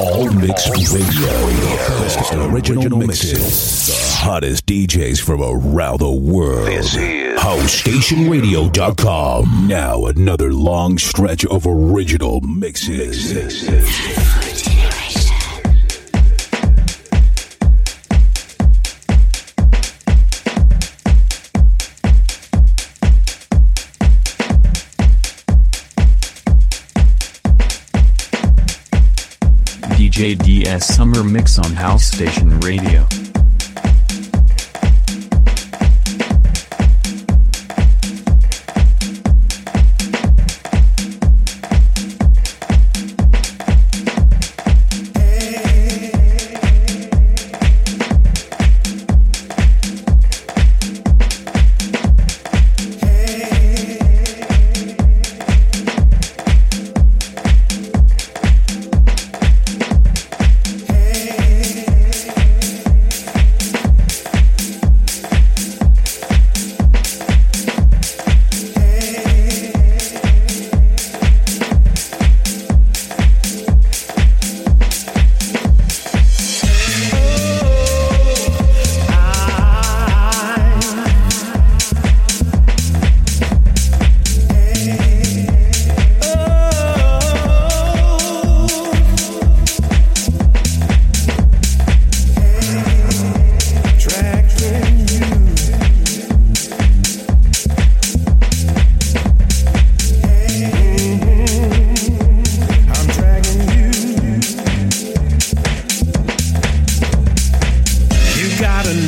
All mixed Radio. Original mixes. The hottest DJs from around the world. This is HouseStationRadio.com. Now another long stretch of original mixes. mixes. JDS Summer Mix on House Station Radio.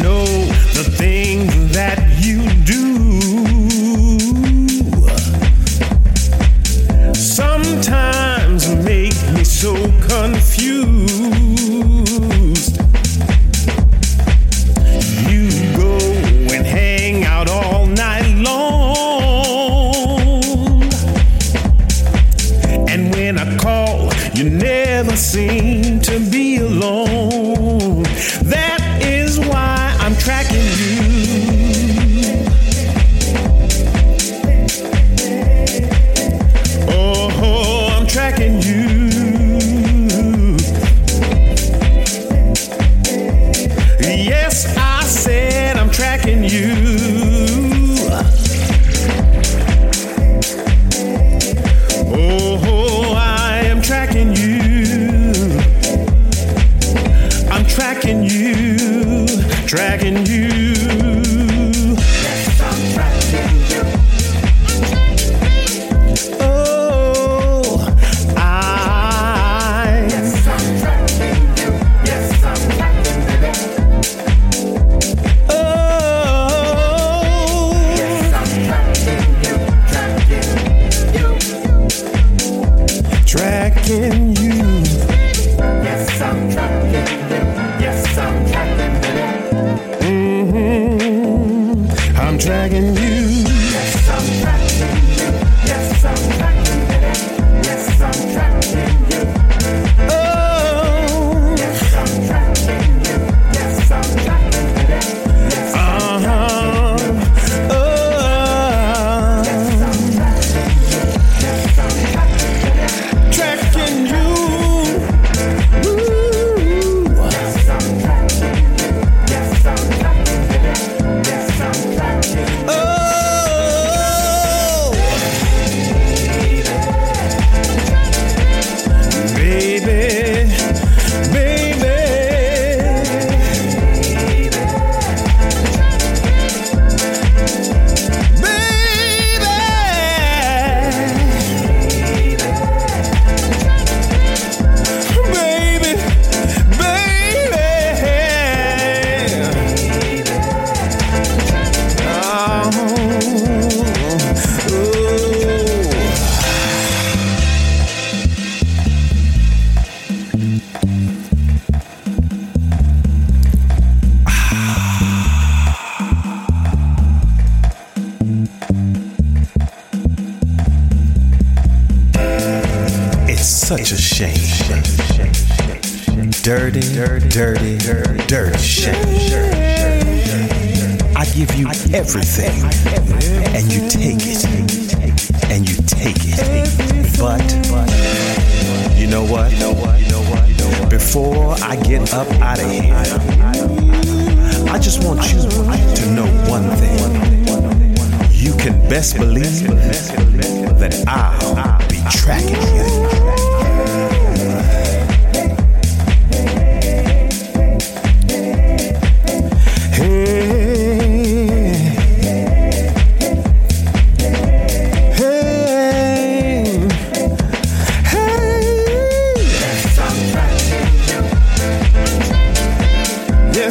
know the they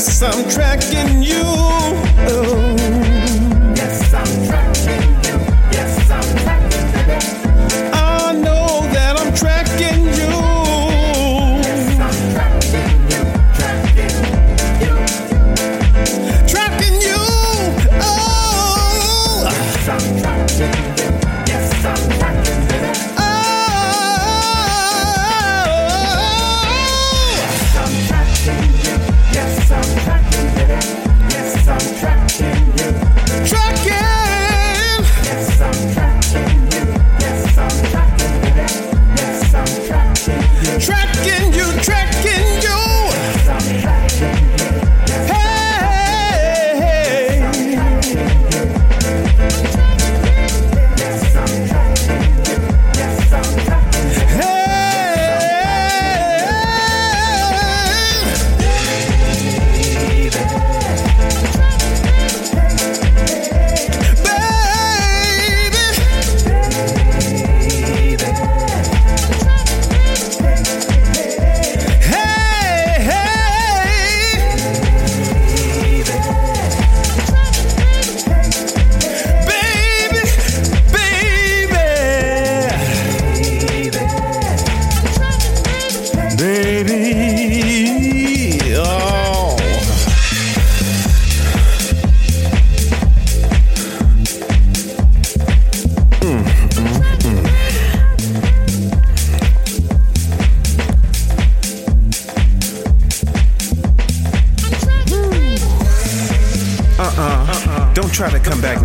guess I'm tracking you. Oh.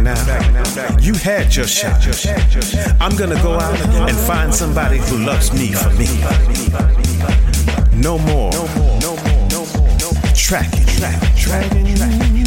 back now. You had your shot. I'm gonna go out and find somebody who loves me for me. No more. Tracking. Tracking. Tracking.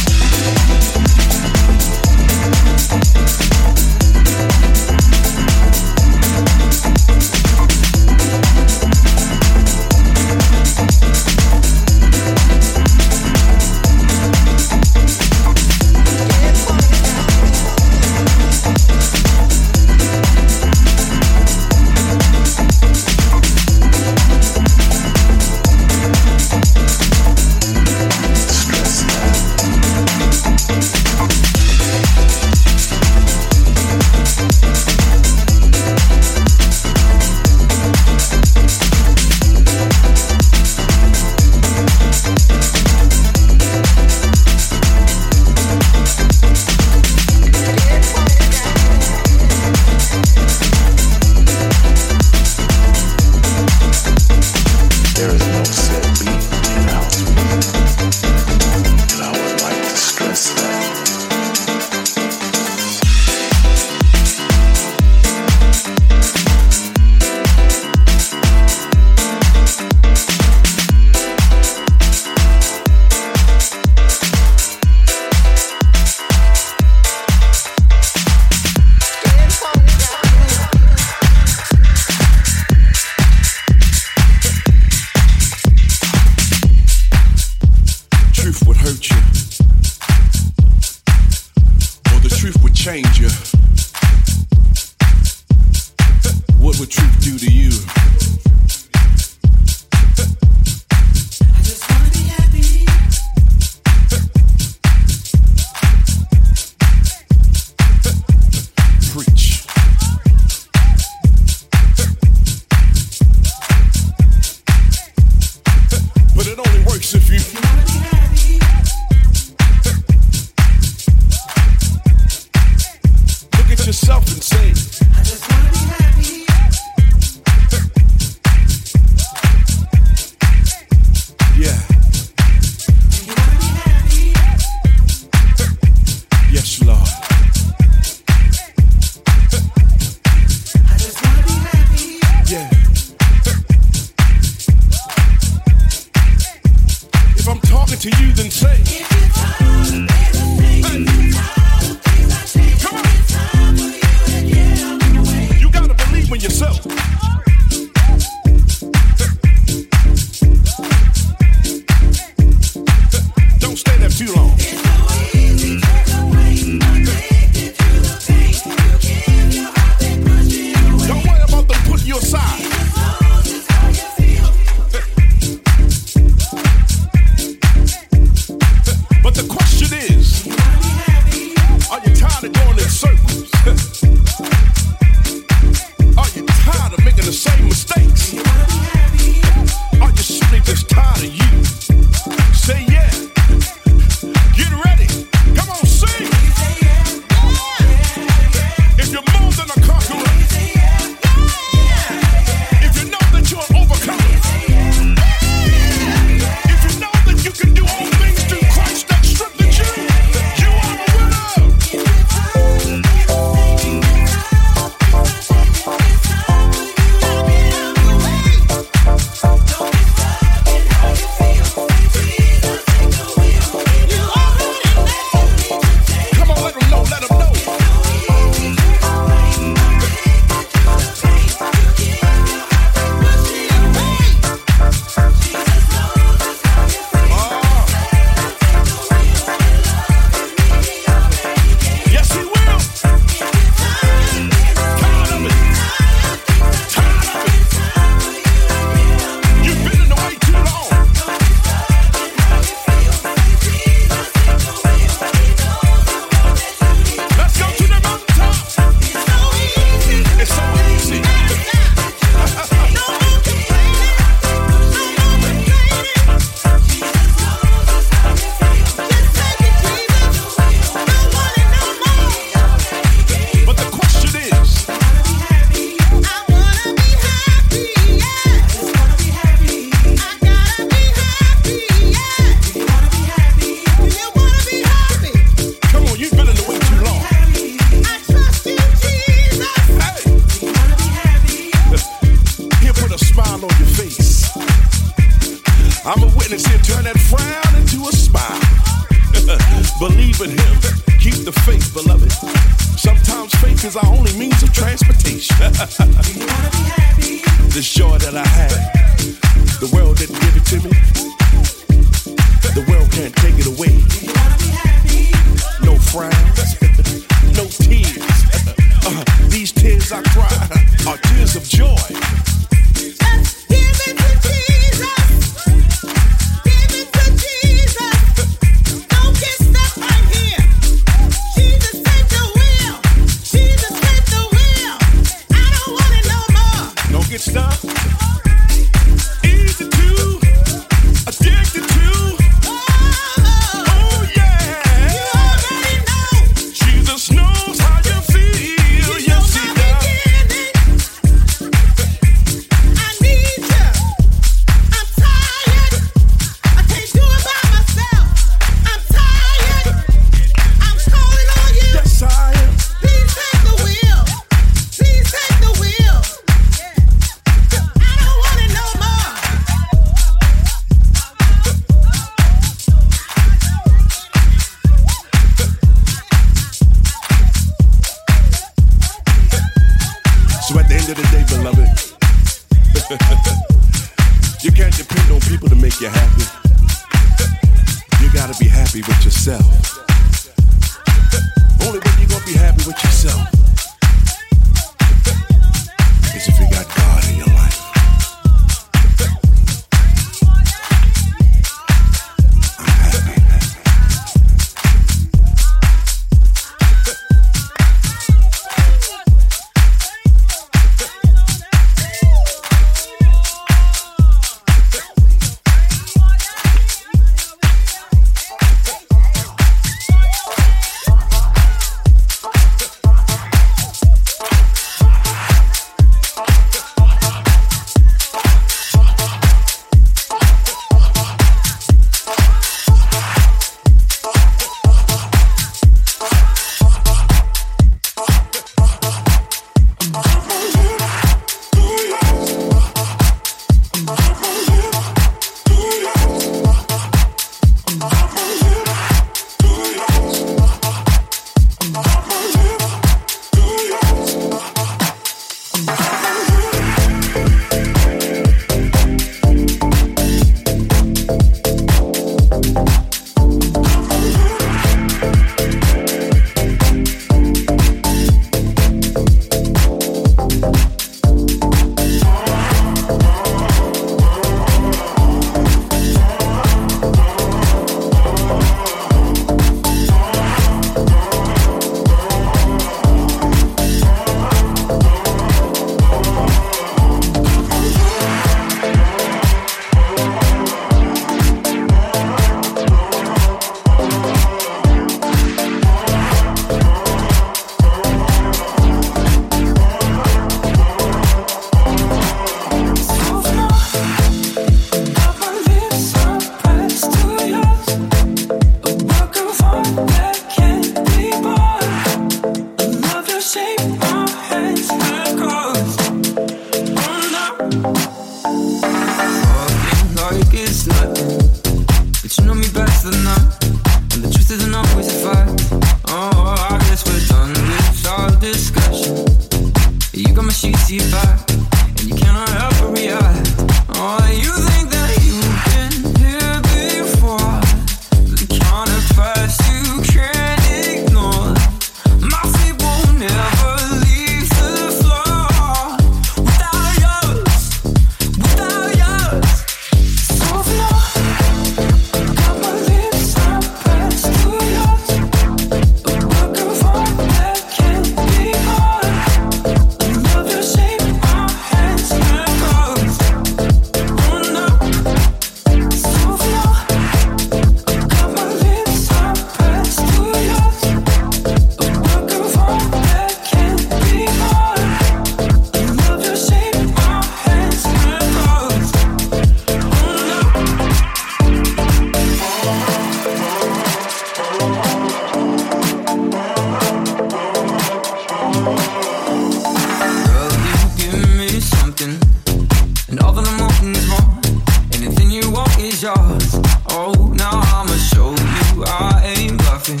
jaws. Oh, now I'ma show you I ain't bluffing.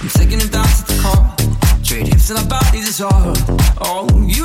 I'm taking a dance at the car. Trade hips and our bodies is all. Oh, you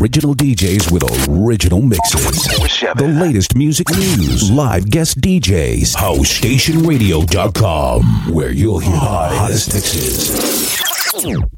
Original DJs with original mixes. The latest music news, live guest DJs. HouseStationRadio.com, where you'll hear the hottest mixes.